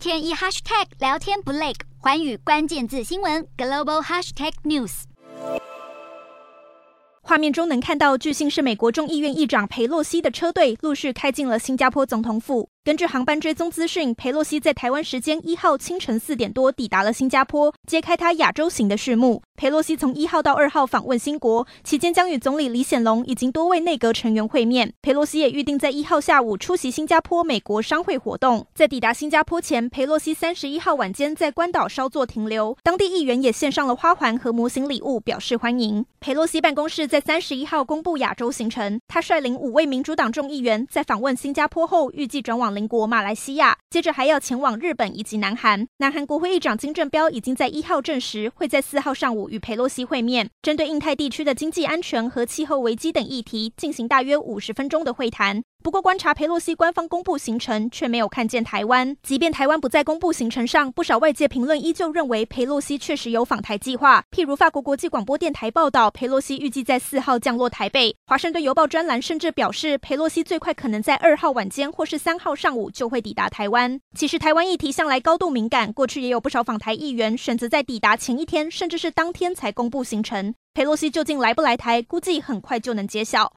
天一 hashtag 聊天不累，环宇关键字新闻 global hashtag news。画面中能看到，巨星是美国众议院议长佩洛西的车队陆续开进了新加坡总统府。根据航班追踪资讯，裴洛西在台湾时间一号清晨四点多抵达了新加坡，揭开他亚洲行的序幕。裴洛西从一号到二号访问新国，期间将与总理李显龙以及多位内阁成员会面。裴洛西也预定在一号下午出席新加坡美国商会活动。在抵达新加坡前，裴洛西三十一号晚间在关岛稍作停留，当地议员也献上了花环和模型礼物表示欢迎。裴洛西办公室在三十一号公布亚洲行程，他率领五位民主党众议员在访问新加坡后，预计转往邻国马来西亚，接着还要前往日本以及南韩。南韩国会议长金正标已经在一号证实，会在四号上午与佩洛西会面，针对印太地区的经济安全和气候危机等议题进行大约五十分钟的会谈。不过，观察佩洛西官方公布行程，却没有看见台湾。即便台湾不在公布行程上，不少外界评论依旧认为佩洛西确实有访台计划。譬如法国国际广播电台报道，佩洛西预计在四号降落台北。华盛顿邮报专栏甚至表示，佩洛西最快可能在二号晚间或是三号上午就会抵达台湾。其实，台湾议题向来高度敏感，过去也有不少访台议员选择在抵达前一天，甚至是当天才公布行程。佩洛西究竟来不来台，估计很快就能揭晓。